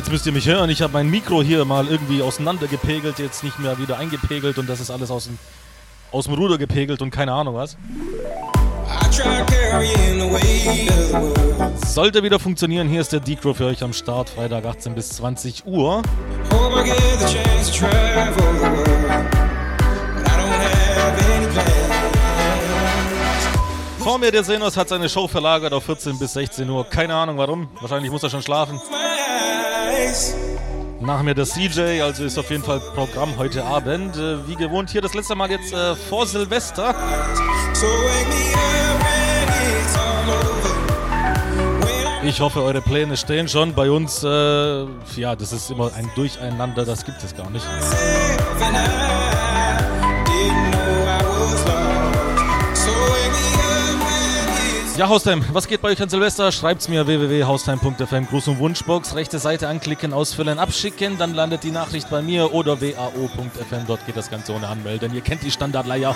jetzt müsst ihr mich hören. Ich habe mein Mikro hier mal irgendwie auseinandergepegelt, jetzt nicht mehr wieder eingepegelt und das ist alles aus dem, aus dem Ruder gepegelt und keine Ahnung was. Sollte wieder funktionieren, hier ist der Decro für euch am Start, Freitag 18 bis 20 Uhr. Vor mir der Senos hat seine Show verlagert auf 14 bis 16 Uhr. Keine Ahnung warum. Wahrscheinlich muss er schon schlafen. Nach mir der CJ, also ist auf jeden Fall Programm heute Abend. Äh, wie gewohnt hier das letzte Mal jetzt äh, vor Silvester. Ich hoffe, eure Pläne stehen schon. Bei uns, äh, ja, das ist immer ein Durcheinander, das gibt es gar nicht. Ja, Haustime, was geht bei euch an Silvester? Schreibt's mir www.haustime.fm, Gruß- und Wunschbox, rechte Seite anklicken, ausfüllen, abschicken, dann landet die Nachricht bei mir oder wao.fm, dort geht das Ganze ohne Anmelden. Ihr kennt die Standardleier.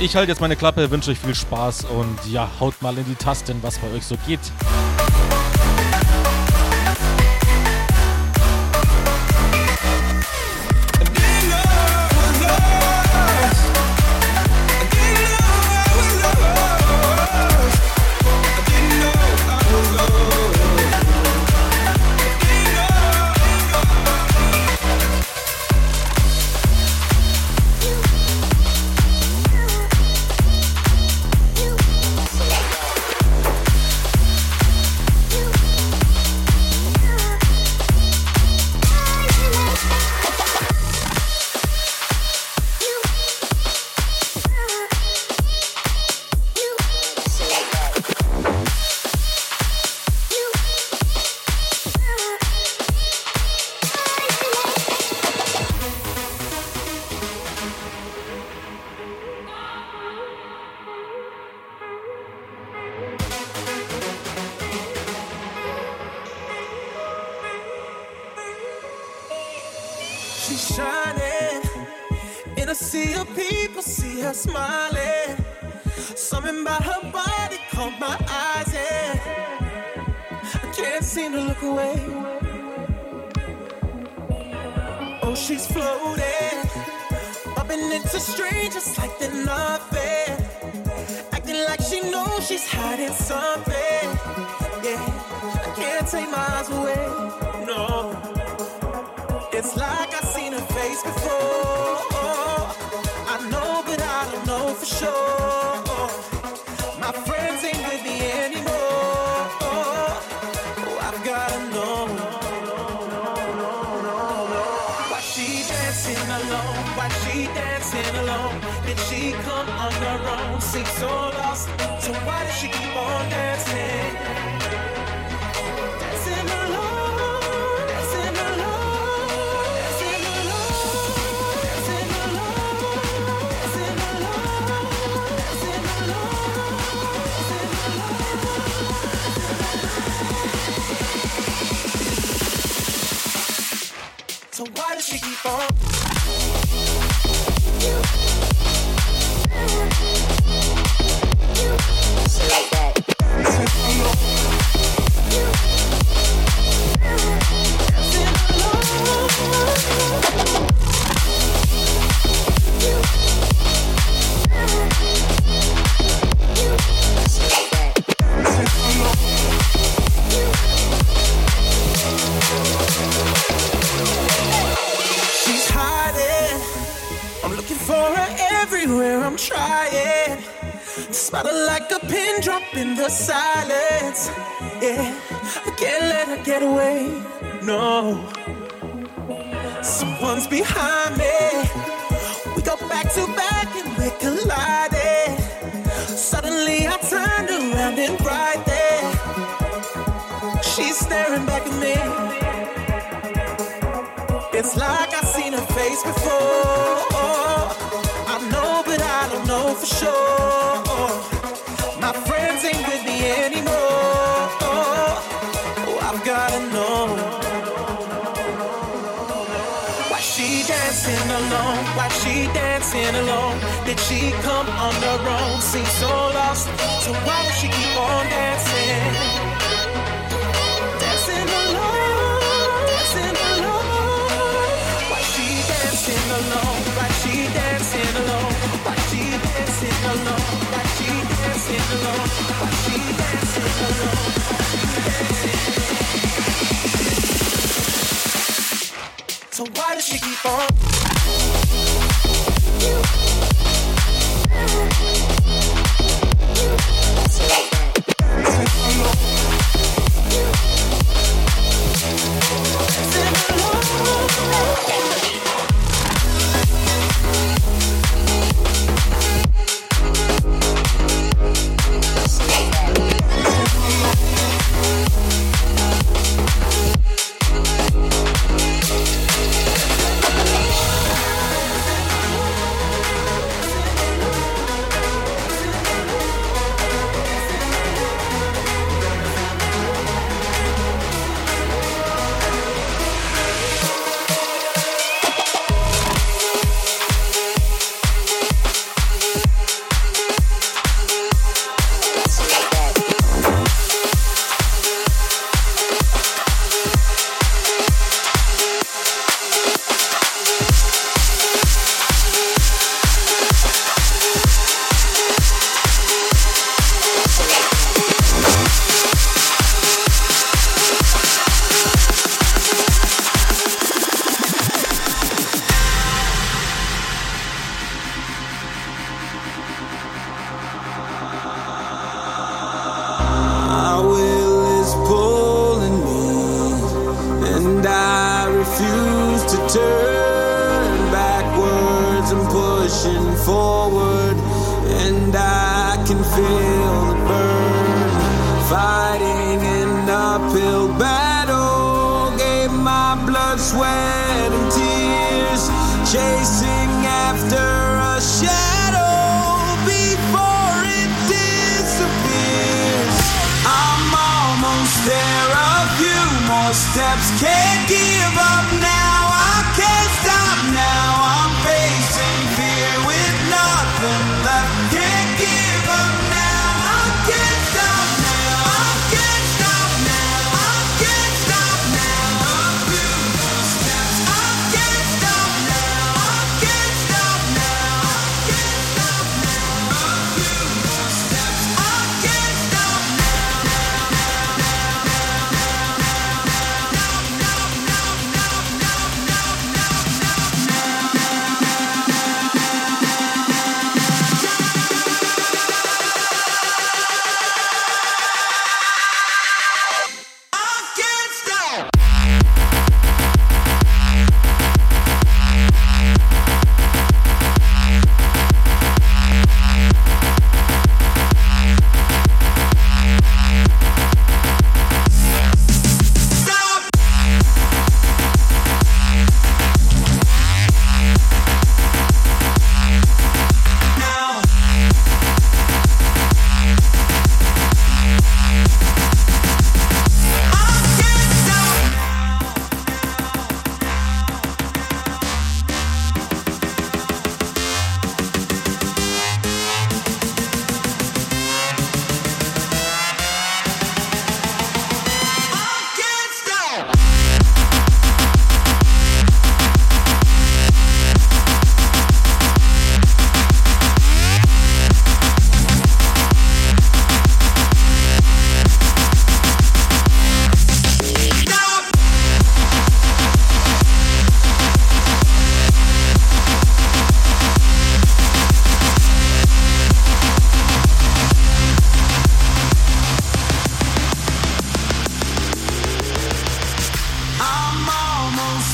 Ich halte jetzt meine Klappe, wünsche euch viel Spaß und ja, haut mal in die Tasten, was bei euch so geht.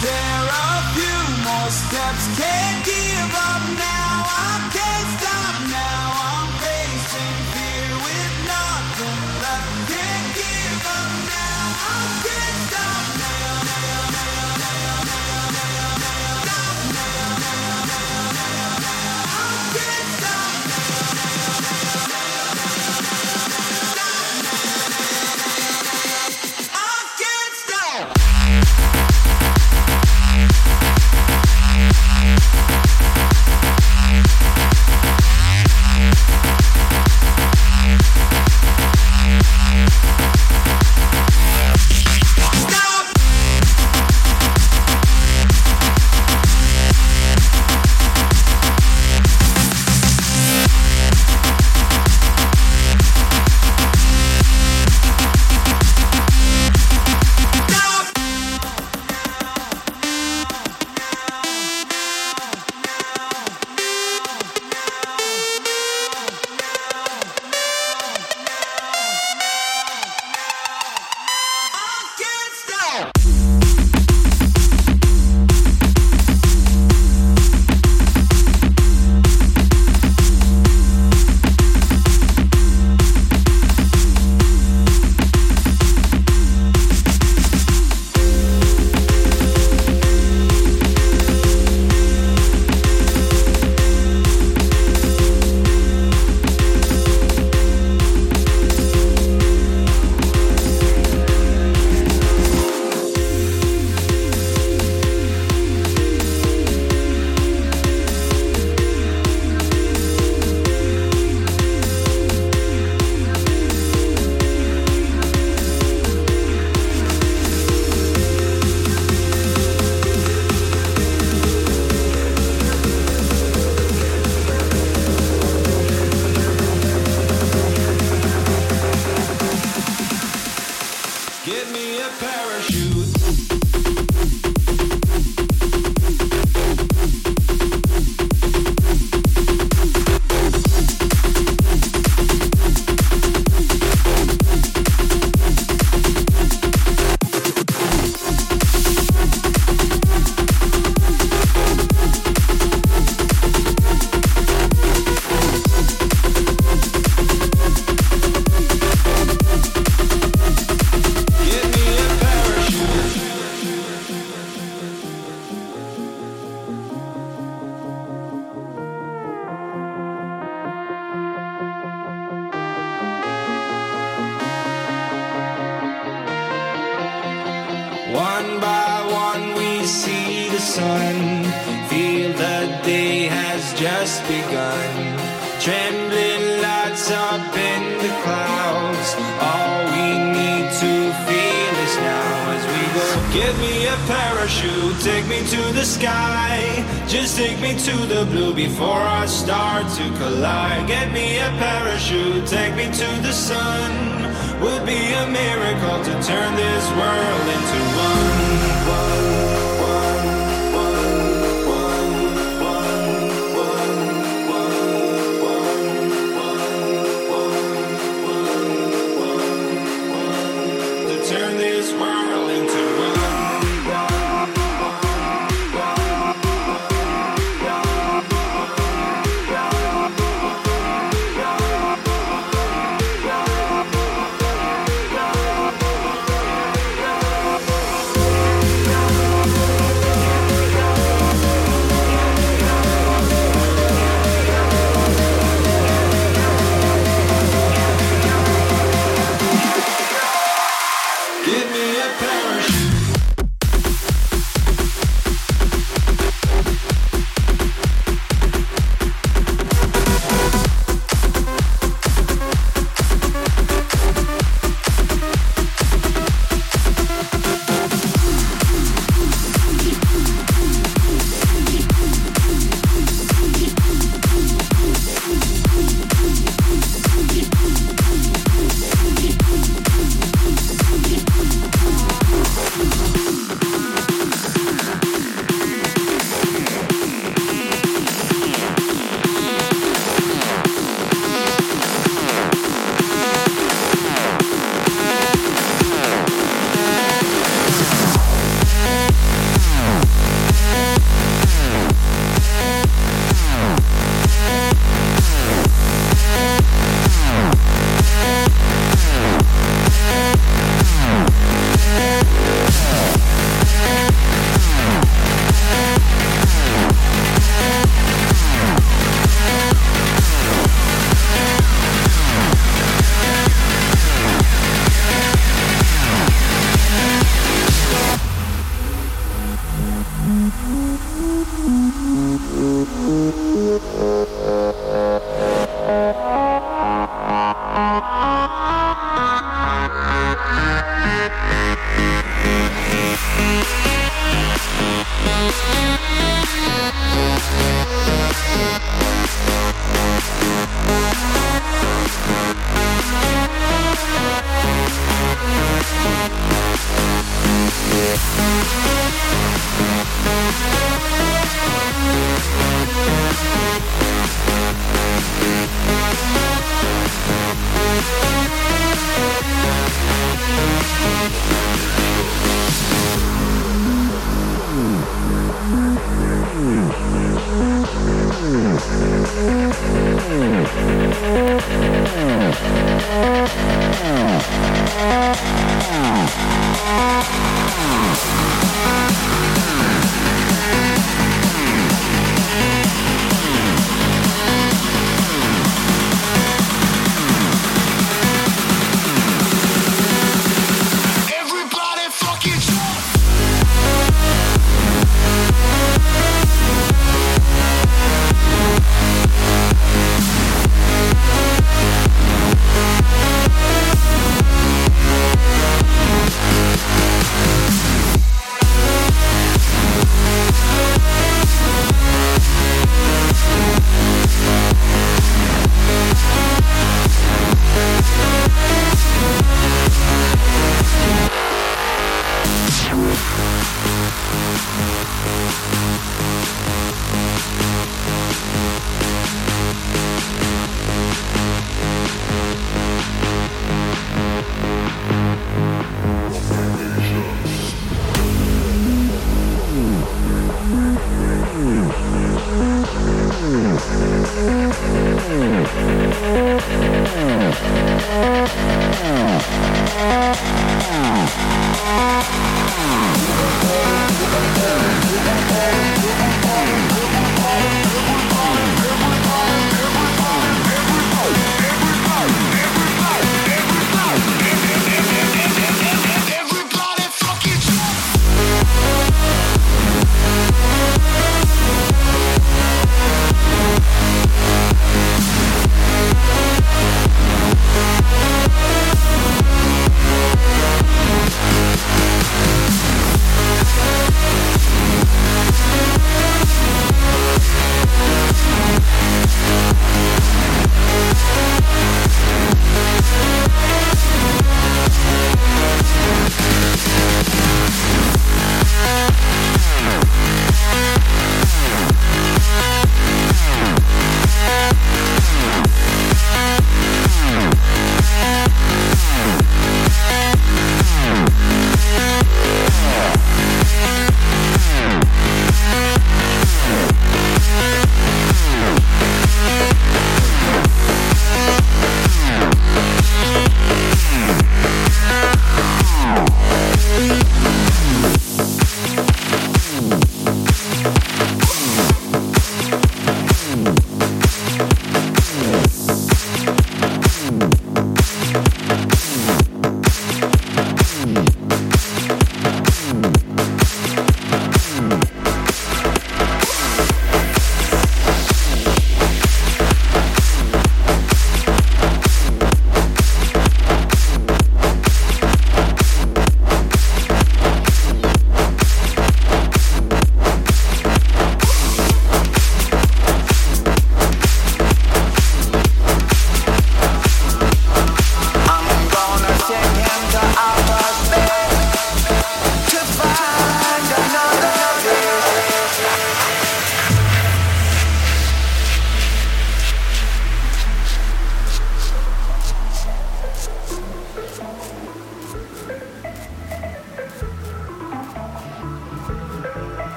Almost are a few more steps. Can't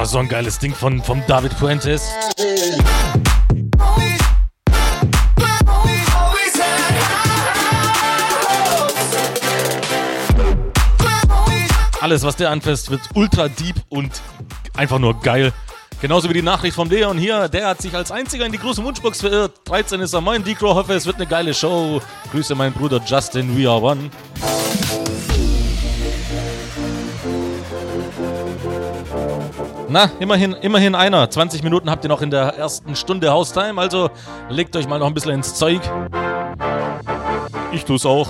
Oh, so ein geiles Ding von, vom David Fuentes. Alles, was der anfasst, wird ultra deep und einfach nur geil. Genauso wie die Nachricht von Leon hier, der hat sich als einziger in die große Wunschbox verirrt. 13 ist er mein Decro, hoffe es wird eine geile Show. Grüße meinen Bruder Justin, we are one. Na, immerhin, immerhin einer. 20 Minuten habt ihr noch in der ersten Stunde Haustime, also legt euch mal noch ein bisschen ins Zeug. Ich tu's auch.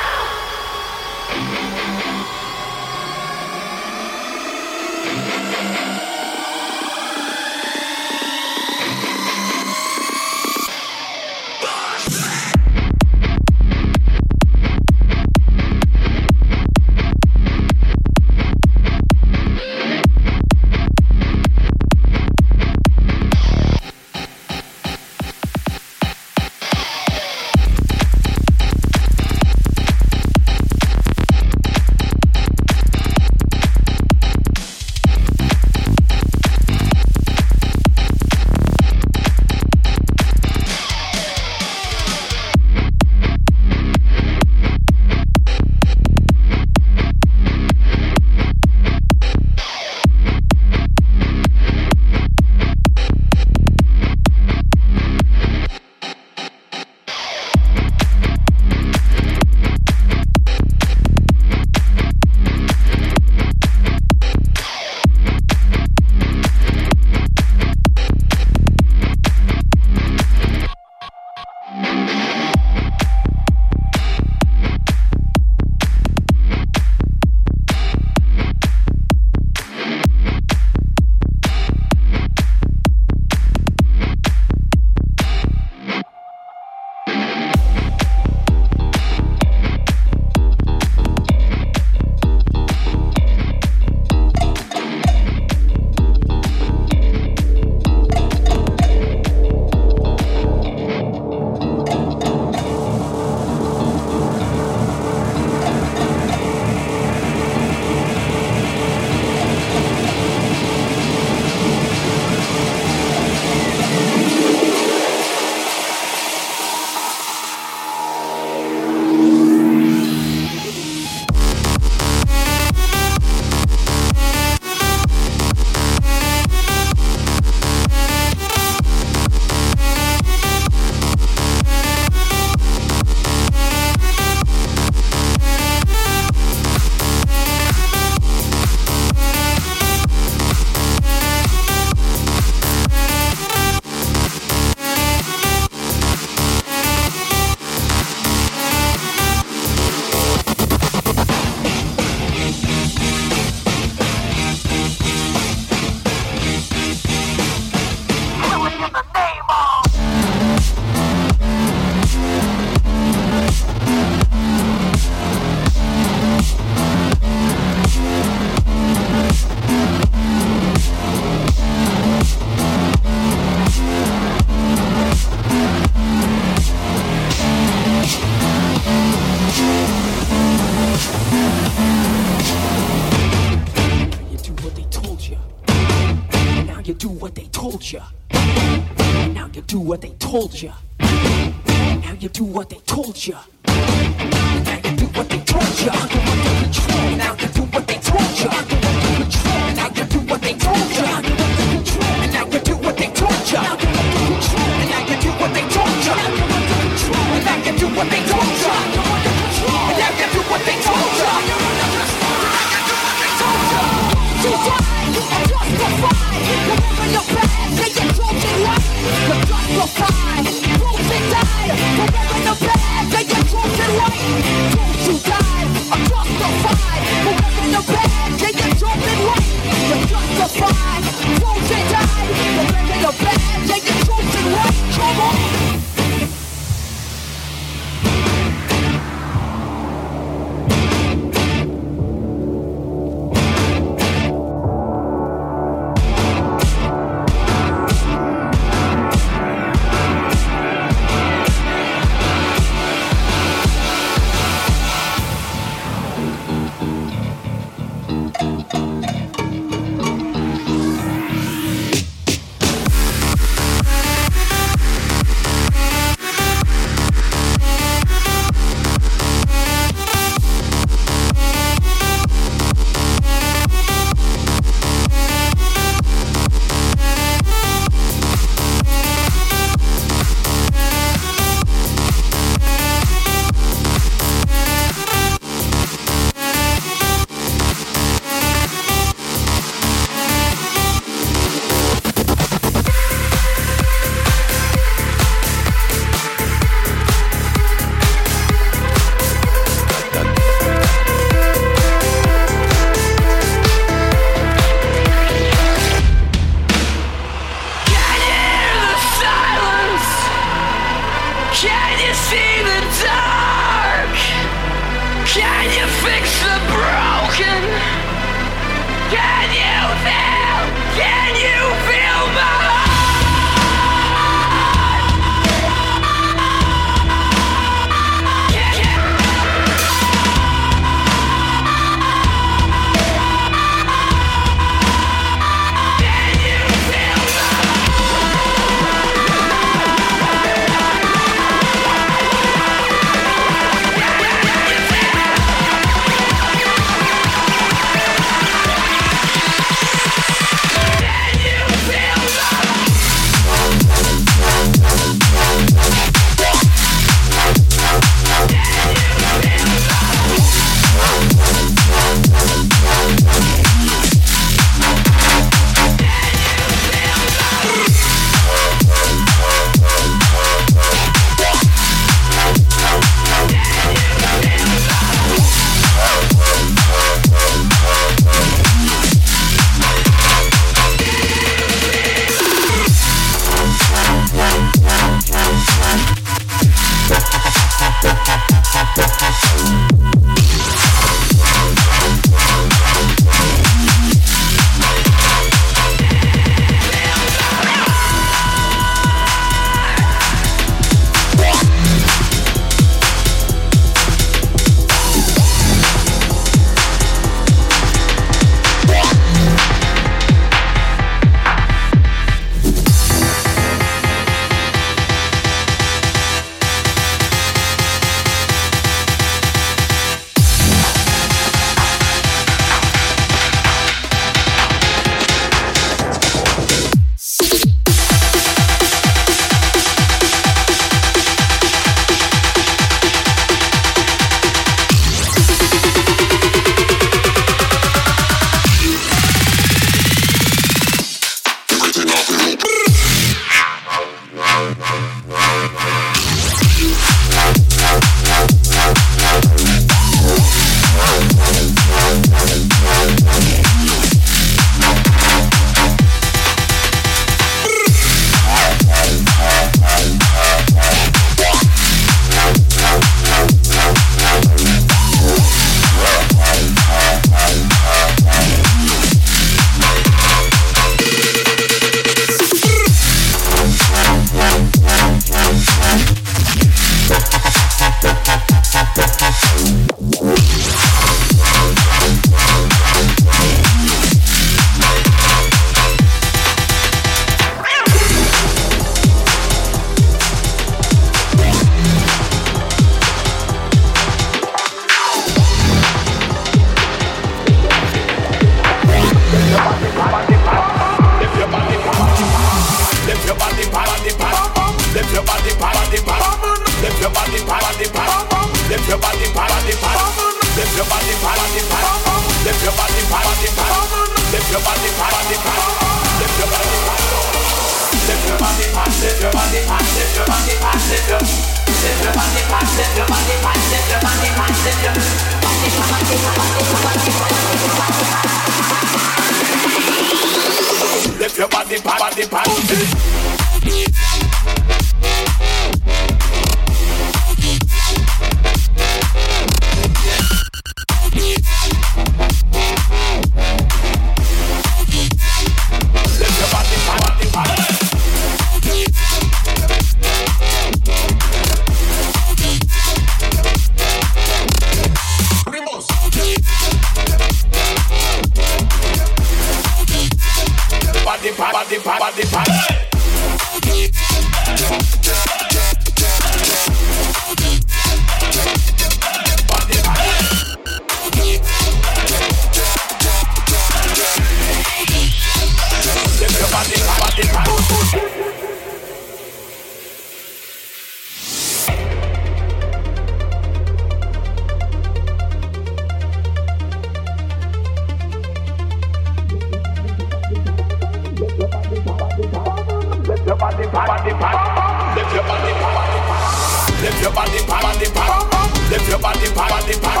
Lift your body, body, body.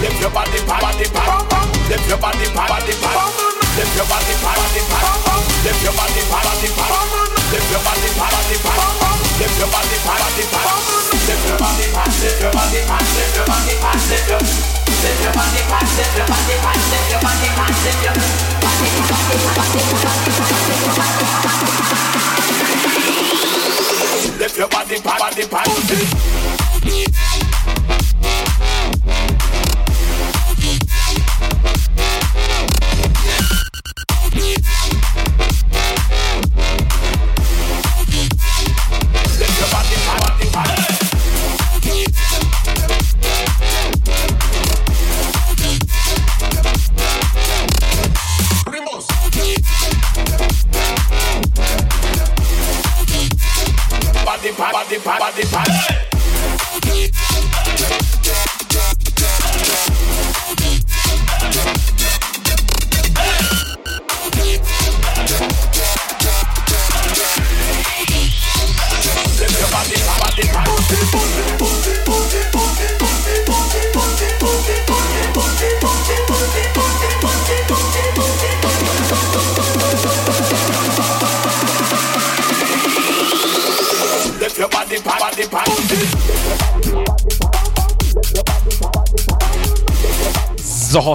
Lift your body, body, body. Lift your body, body, body. Lift your body, body, body. Lift your body, body, body. Lift your body, body, body. Lift your body, body, body. Lift your body, body, lift your body, body, lift your body, body, lift your Lift your body, body, lift your body, body, lift your body, body, lift your Lift your body, body, body. Lift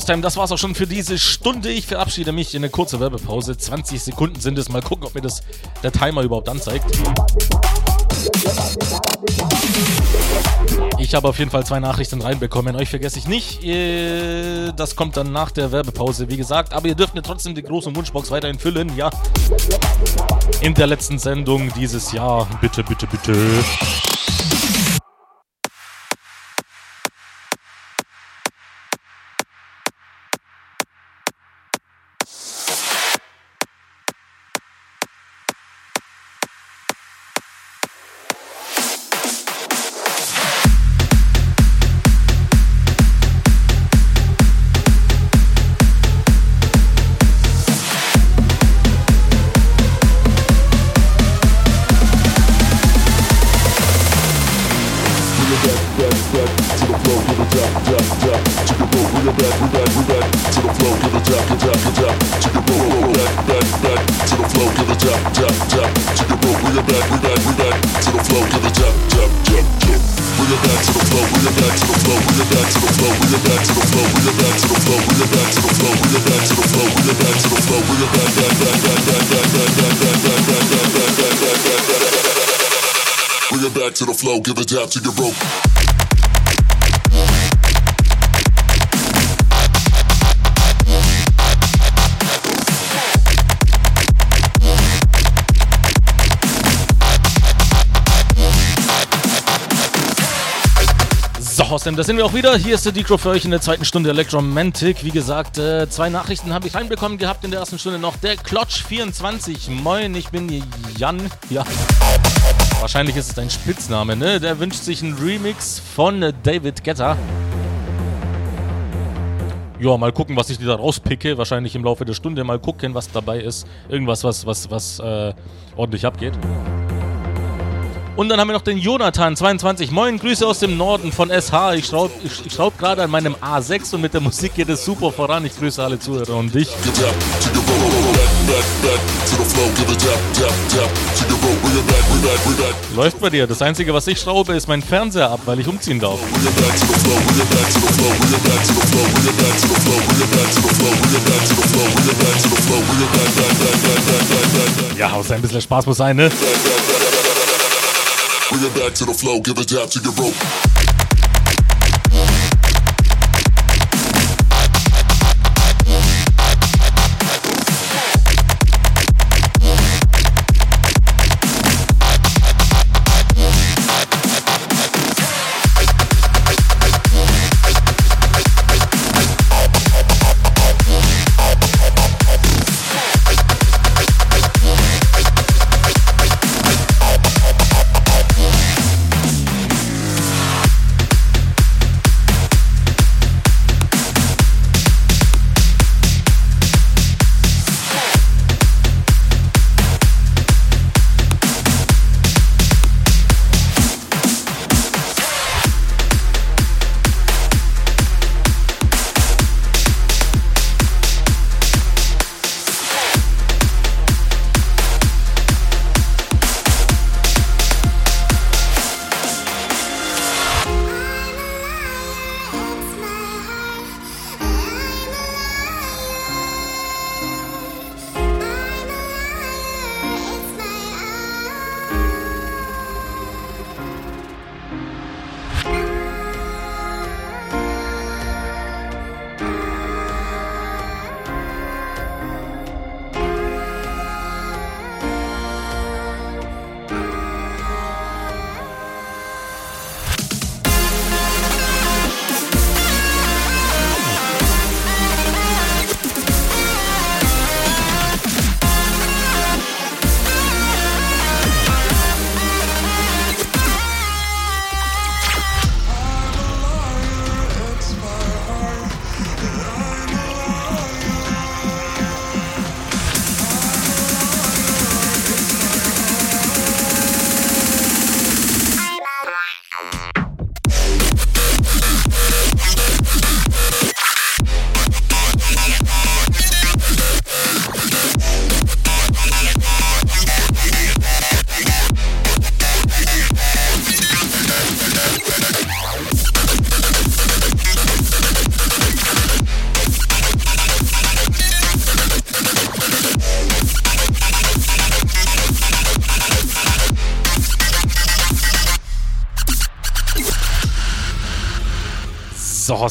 Horstheim, das war's auch schon für diese Stunde. Ich verabschiede mich in eine kurze Werbepause. 20 Sekunden sind es. Mal gucken, ob mir das der Timer überhaupt anzeigt. Ich habe auf jeden Fall zwei Nachrichten reinbekommen. Euch vergesse ich nicht. Äh, Das kommt dann nach der Werbepause, wie gesagt. Aber ihr dürft mir trotzdem die große Wunschbox weiterhin füllen. Ja. In der letzten Sendung dieses Jahr. Bitte, bitte, bitte. Flow, give it down to your rope. So, Hostem, da sind wir auch wieder. Hier ist der Decro für euch in der zweiten Stunde Electromantic. Wie gesagt, äh, zwei Nachrichten habe ich reinbekommen gehabt in der ersten Stunde noch. Der Klotsch24. Moin, ich bin Jan. Ja. Wahrscheinlich ist es dein Spitzname, ne? Der wünscht sich einen Remix von David Guetta. Ja, mal gucken, was ich dir da rauspicke. Wahrscheinlich im Laufe der Stunde mal gucken, was dabei ist. Irgendwas, was, was, was äh, ordentlich abgeht. Und dann haben wir noch den Jonathan, 22. Moin, Grüße aus dem Norden von SH. Ich schraube ich, ich schraub gerade an meinem A6 und mit der Musik geht es super voran. Ich grüße alle Zuhörer und dich. To your rope. to. Give to your rope. Läuft bei dir. Das Einzige, was ich schraube, ist mein Fernseher ab, weil ich umziehen darf. Bring it back to the flow. Bring it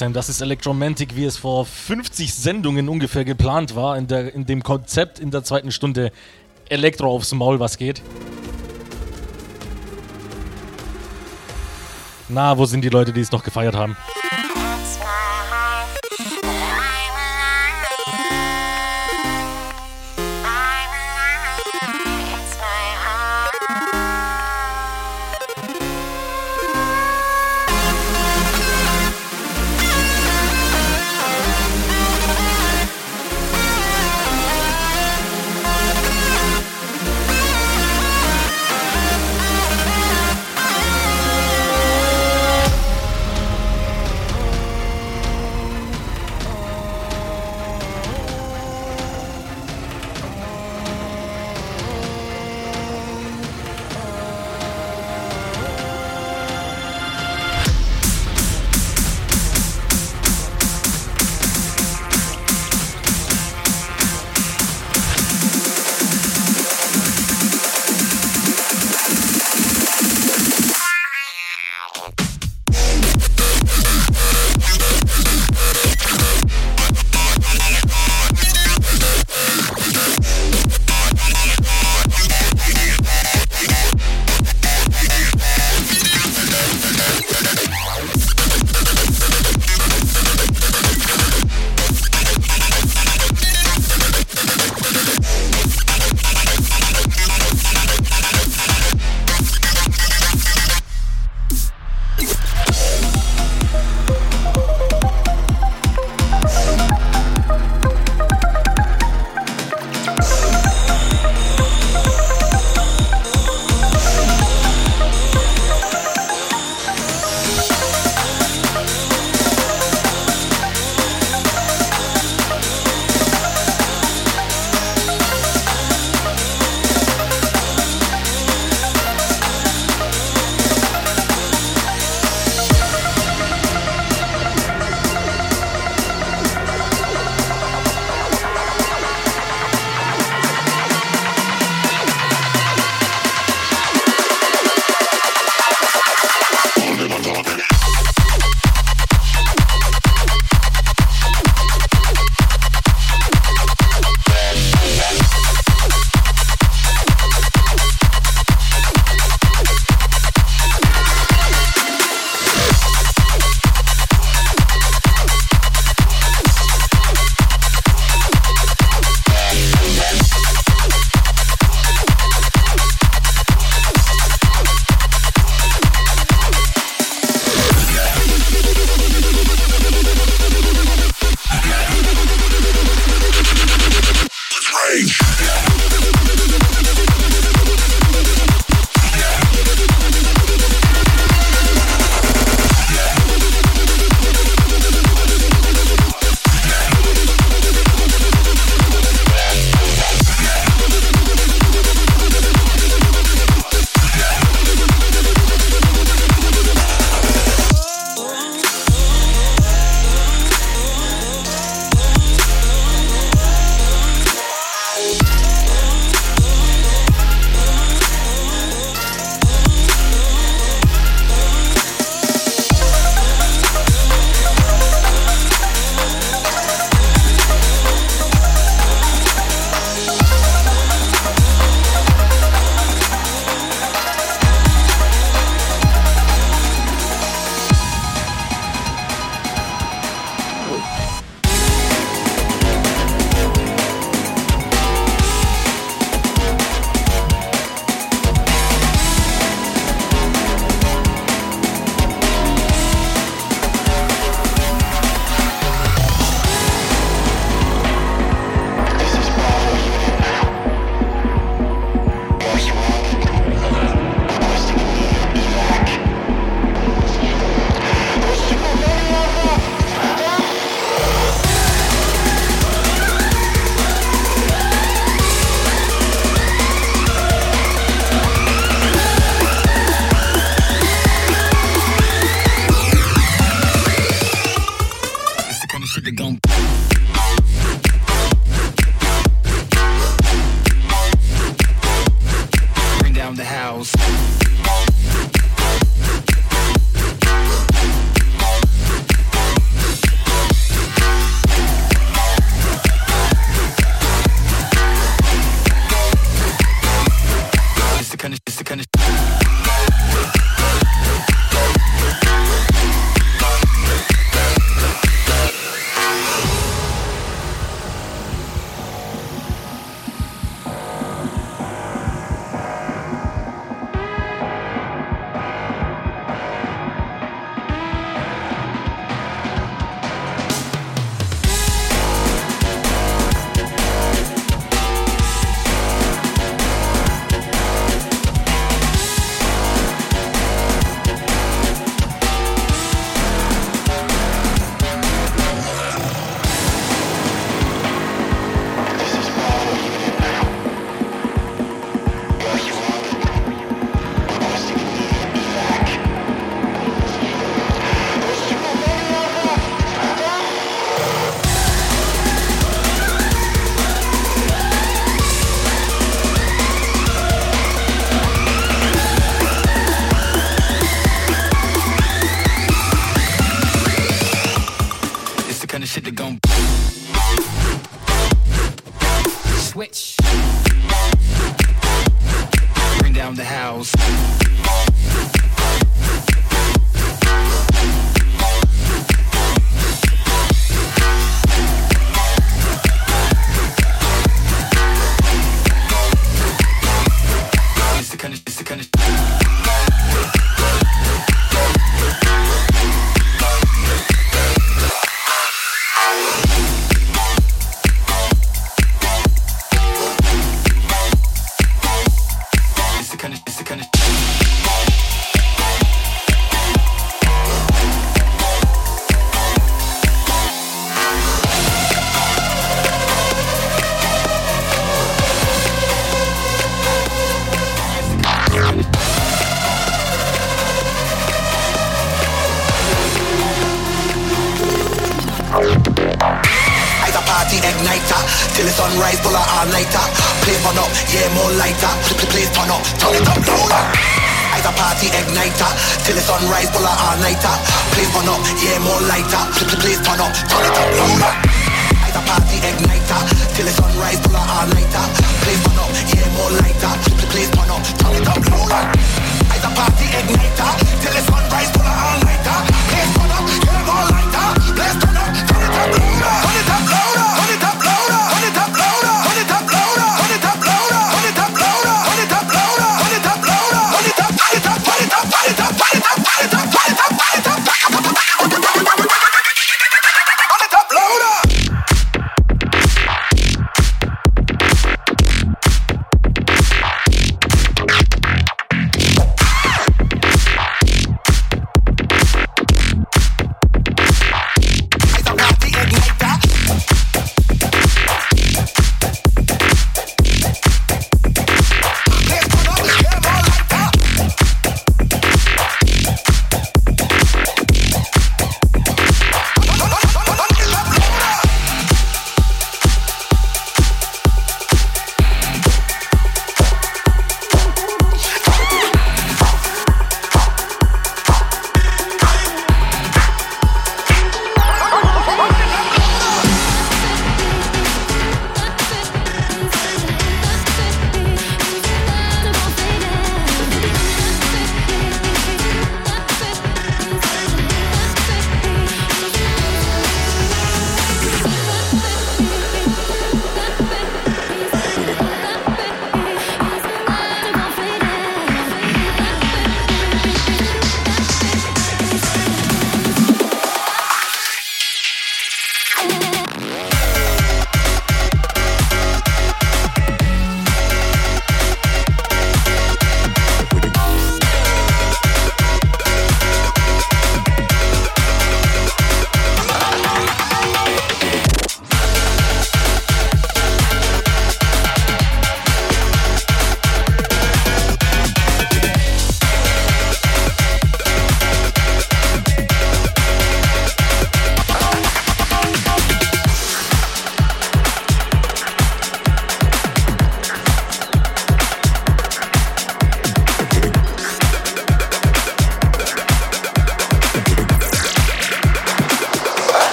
Hossam, das ist Electromantic, wie es vor 50 Sendungen ungefähr geplant war, in, der, in dem Konzept in der zweiten Stunde Elektro aufs Maul, was geht. Na, wo sind die Leute, die es noch gefeiert haben?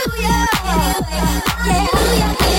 Hallelujah. Hallelujah.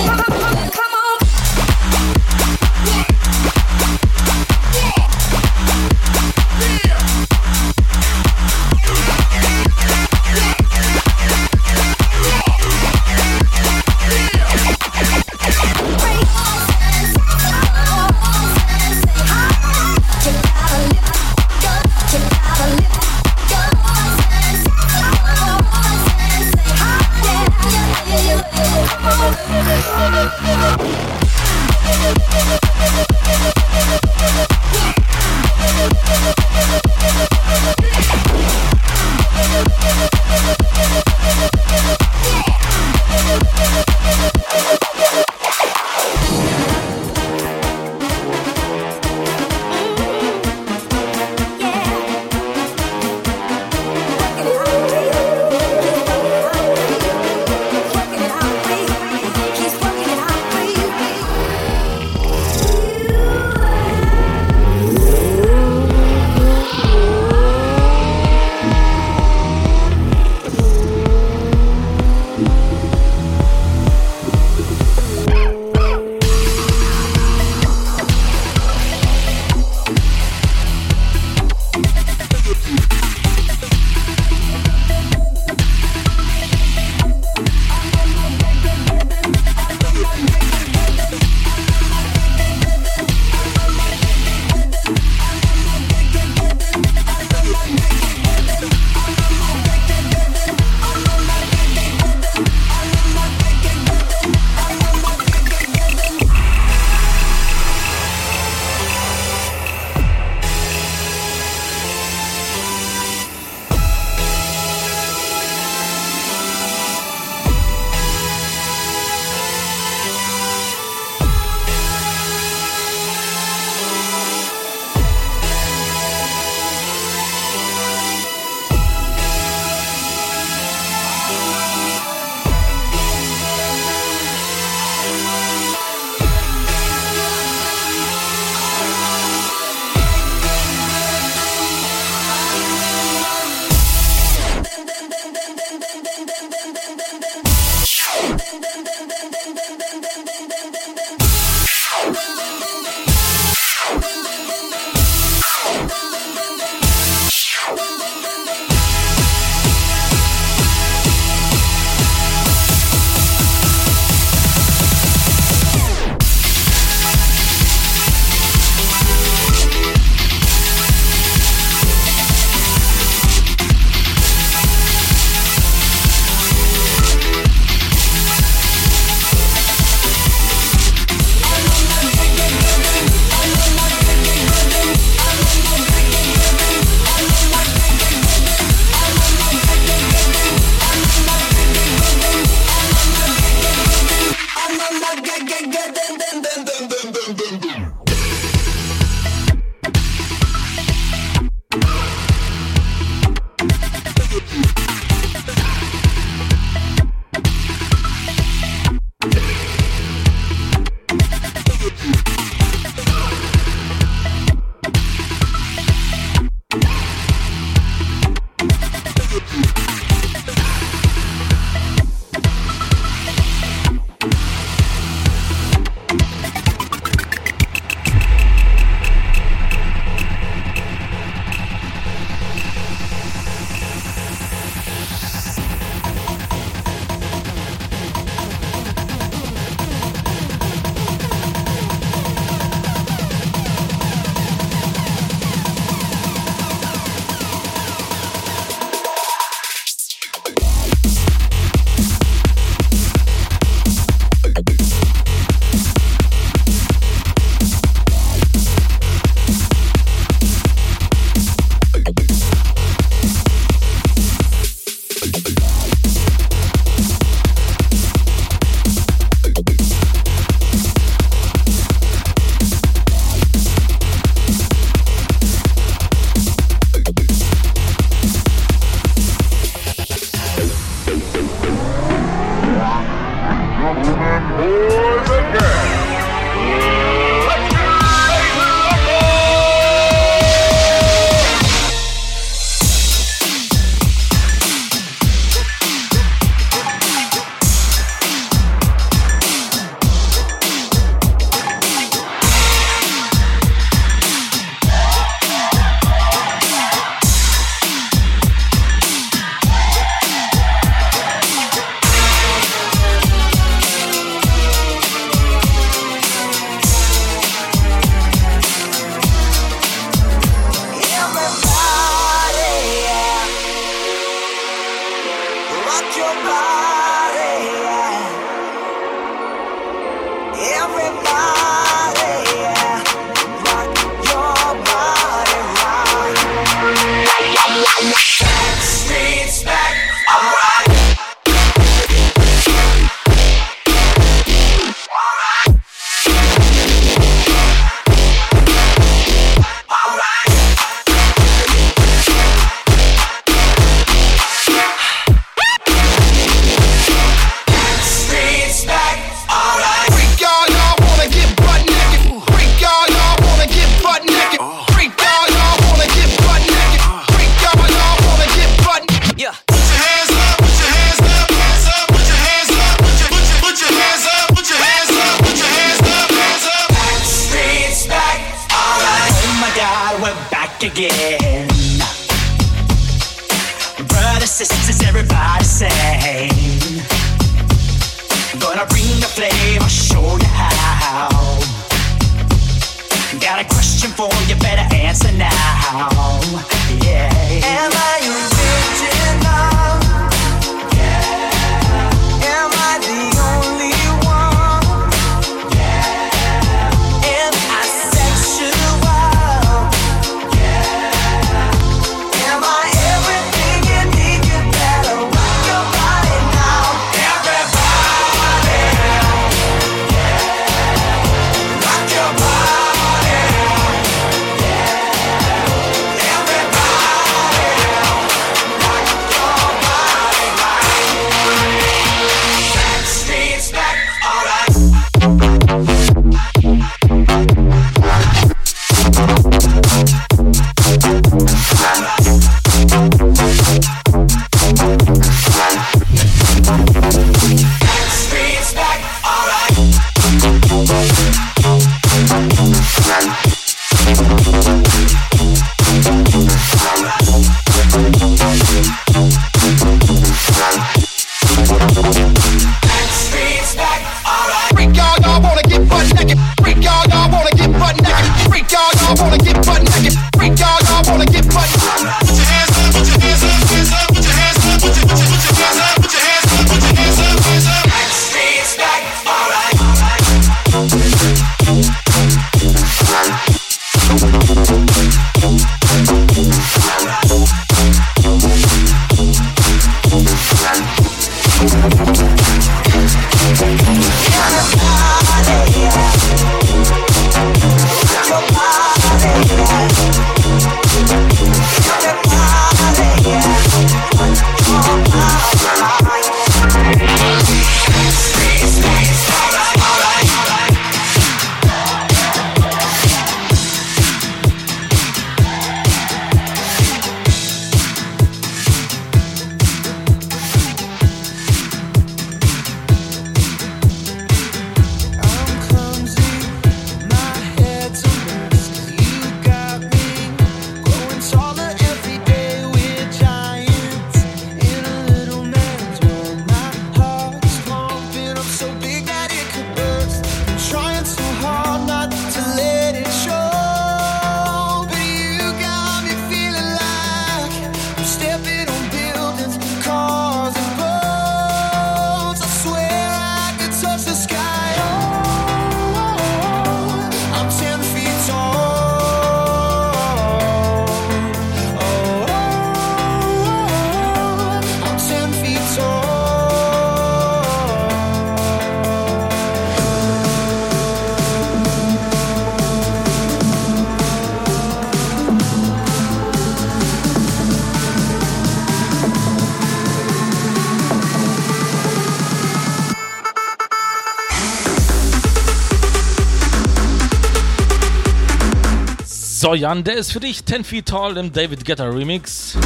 Florian, der ist für dich 10 Feet Tall im David Guetta Remix.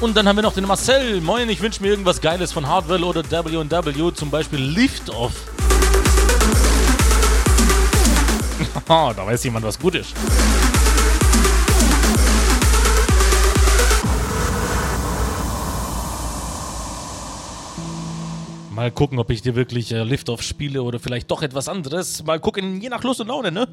Und dann haben wir noch den Marcel. Moin, ich wünsche mir irgendwas Geiles von Hardwell oder WW, zum Beispiel Liftoff. Ah, da weiß jemand, was gut ist. Mal gucken, ob ich dir wirklich äh, Liftoff spiele oder vielleicht doch etwas anderes. Mal gucken, je nach Lust und Laune, ne?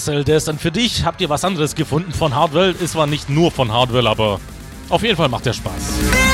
Marcel Dest. Und für dich habt ihr was anderes gefunden von Hardwell. Ist zwar nicht nur von Hardwell, aber auf jeden Fall macht der Spaß.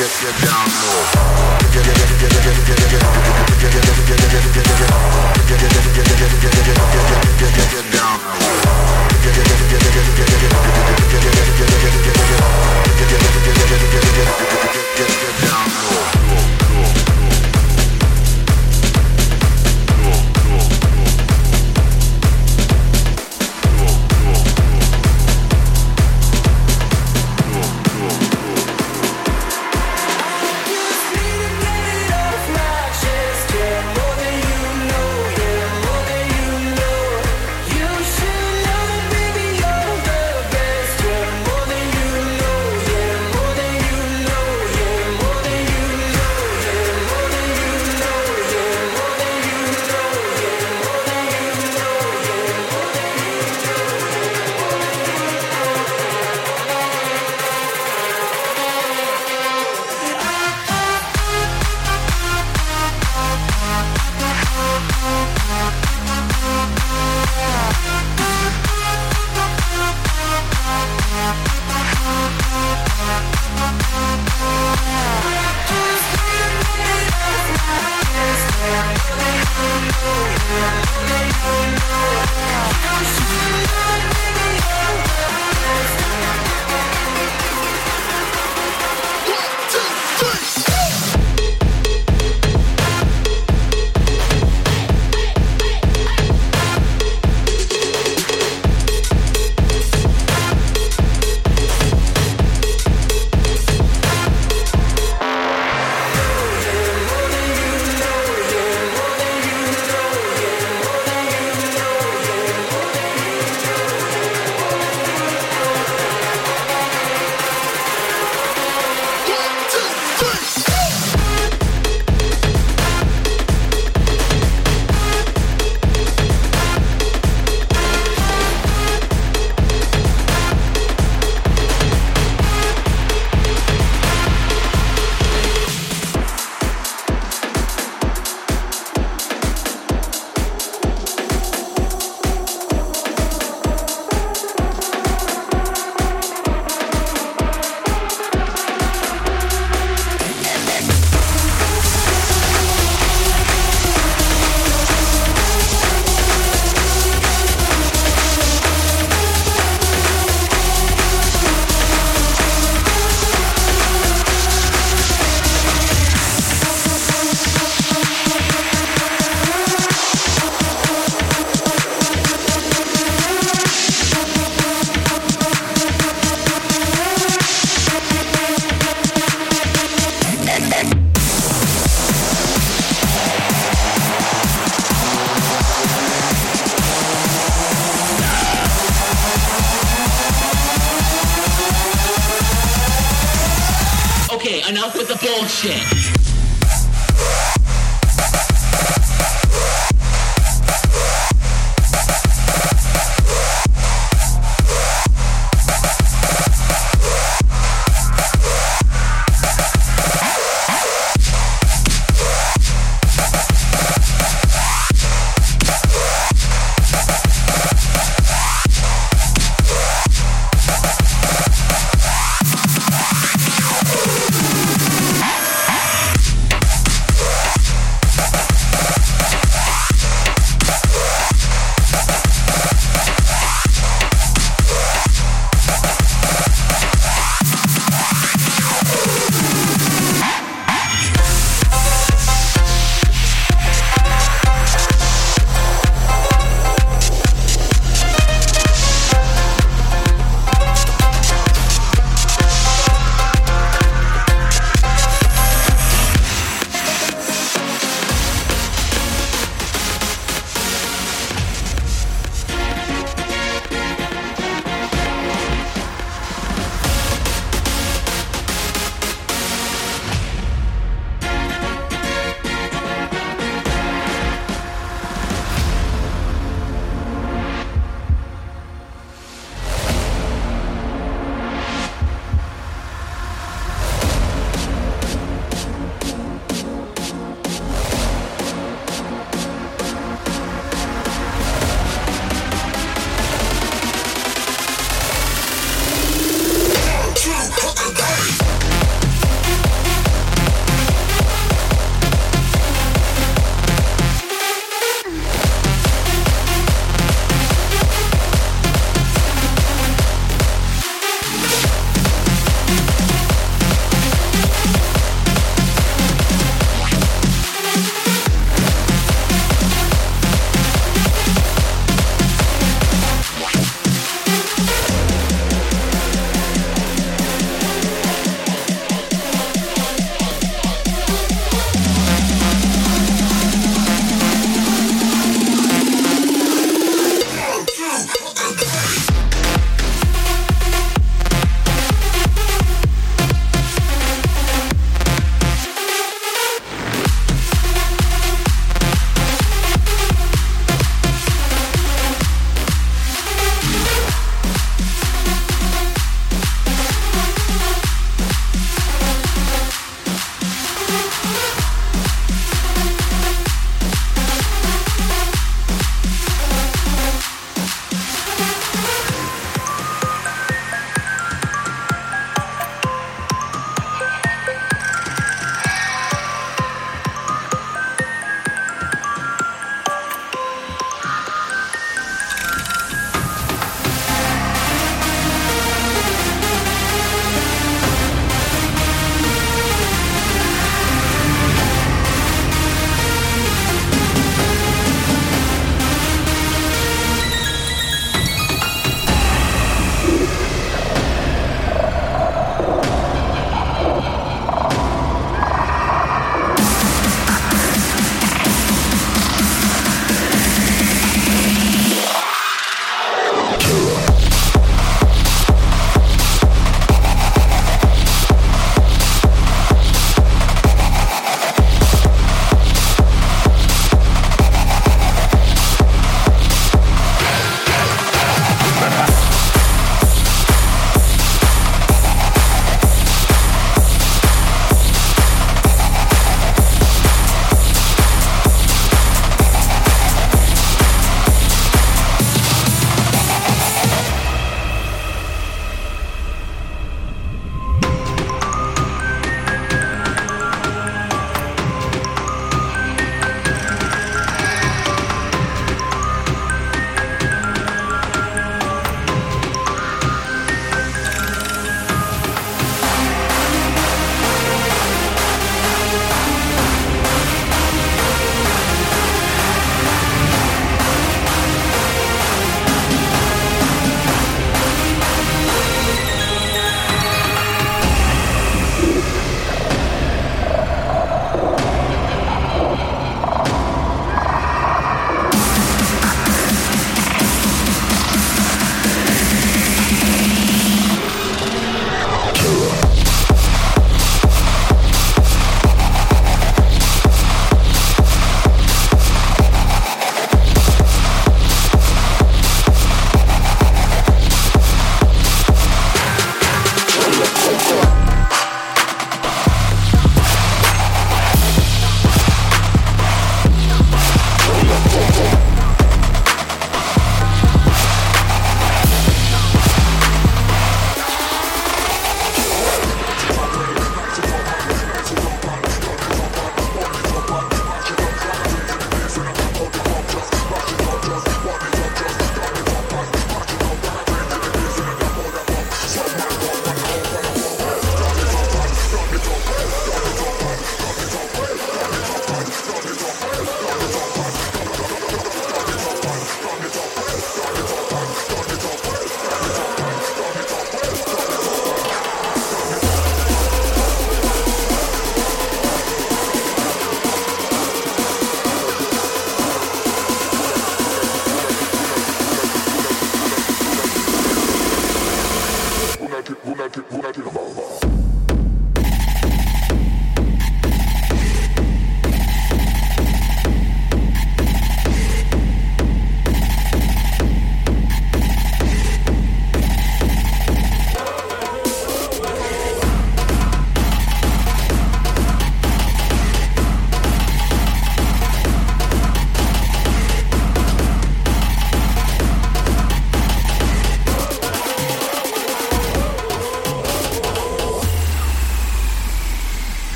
get down low.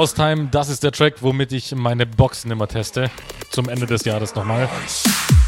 Haustime, das ist der Track, womit ich meine Boxen immer teste. Zum Ende des Jahres nochmal. Welcome,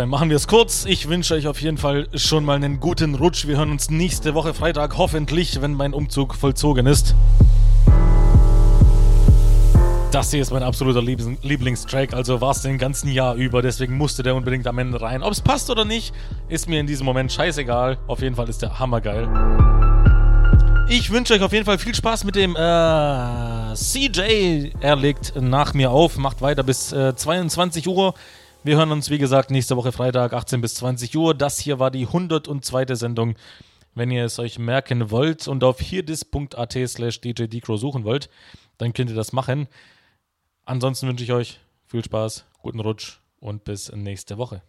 Hossein, machen wir es kurz. Ich wünsche euch auf jeden Fall schon mal einen guten Rutsch. Wir hören uns nächste Woche Freitag, hoffentlich, wenn mein Umzug vollzogen ist. Das hier ist mein absoluter Lieblingstrack, also war es den ganzen Jahr über, deswegen musste der unbedingt am Ende rein. Ob es passt oder nicht, ist mir in diesem Moment scheißegal. Auf jeden Fall ist der hammergeil. Ich wünsche euch auf jeden Fall viel Spaß mit dem äh, CJ. Er legt nach mir auf, macht weiter bis äh, 22 Uhr. Wir hören uns, wie gesagt, nächste Woche Freitag, 18 bis 20 Uhr. Das hier war die 102. Sendung. Wenn ihr es euch merken wollt und auf hierdis.at slash djdcrow suchen wollt, dann könnt ihr das machen. Ansonsten wünsche ich euch viel Spaß, guten Rutsch und bis nächste Woche.